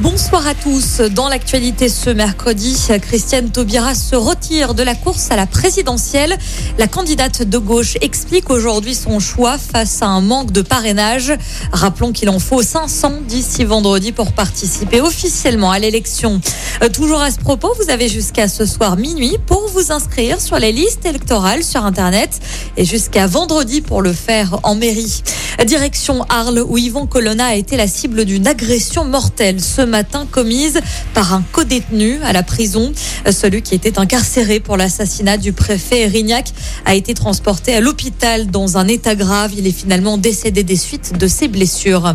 Bonsoir à tous. Dans l'actualité ce mercredi, Christiane Taubira se retire de la course à la présidentielle. La candidate de gauche explique aujourd'hui son choix face à un manque de parrainage. Rappelons qu'il en faut 500 d'ici vendredi pour participer officiellement à l'élection. Euh, toujours à ce propos, vous avez jusqu'à ce soir minuit pour vous inscrire sur les listes électorales sur Internet et jusqu'à vendredi pour le faire en mairie. Direction Arles où Yvon Colonna a été la cible d'une agression mortelle matin commise par un codétenu à la prison. Celui qui était incarcéré pour l'assassinat du préfet Erignac a été transporté à l'hôpital dans un état grave. Il est finalement décédé des suites de ses blessures.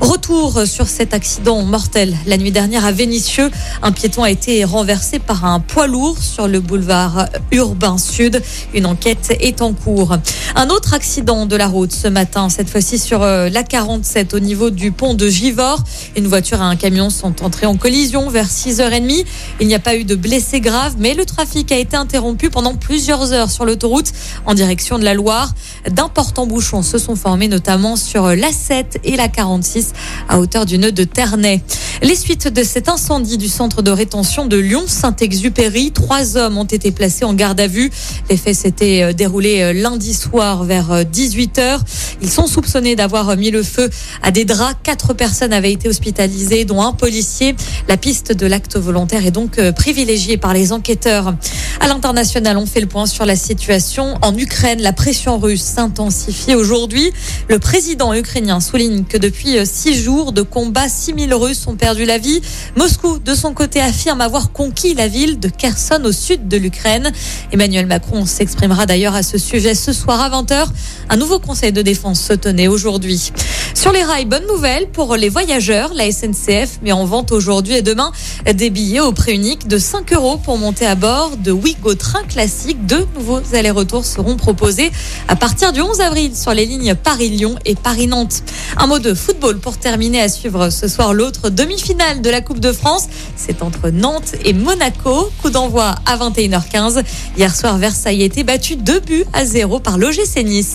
Retour sur cet accident mortel la nuit dernière à Vénissieux. Un piéton a été renversé par un poids lourd sur le boulevard urbain sud. Une enquête est en cours. Un autre accident de la route ce matin, cette fois-ci sur euh, la 47 au niveau du pont de Givors. Une voiture et un camion sont entrés en collision vers 6h30. Il n'y a pas eu de blessés graves, mais le trafic a été interrompu pendant plusieurs heures sur l'autoroute en direction de la Loire. D'importants bouchons se sont formés notamment sur la 7 et la 46 à hauteur du nœud de Ternay. Les suites de cet incendie du centre de rétention de Lyon-Saint-Exupéry, trois hommes ont été placés en garde à vue. Les faits s'étaient euh, déroulés euh, lundi soir vers 18h. Euh, Ils sont soupçonnés d'avoir mis le feu à des draps. Quatre personnes avaient été hospitalisées, dont un policier. La piste de l'acte volontaire est donc privilégiée par les enquêteurs. À l'international, on fait le point sur la situation en Ukraine. La pression russe s'intensifie aujourd'hui. Le président ukrainien souligne que depuis six jours de combats, 6000 Russes ont perdu la vie. Moscou, de son côté, affirme avoir conquis la ville de Kherson au sud de l'Ukraine. Emmanuel Macron s'exprimera d'ailleurs à ce sujet ce soir à 20h. Un nouveau conseil de défense se tenait aujourd'hui. Sur les rails, bonne nouvelle pour les voyageurs. La SNCF met en vente aujourd'hui et demain des billets au prix unique de 5 euros pour monter à bord de Wigo Train Classique. Deux nouveaux allers-retours seront proposés à partir du 11 avril sur les lignes Paris-Lyon et Paris-Nantes. Un mot de football pour terminer à suivre ce soir l'autre demi-finale de la Coupe de France. C'est entre Nantes et Monaco. Coup d'envoi à 21h15. Hier soir, Versailles a été battu 2 buts à 0 par l'OGC Nice.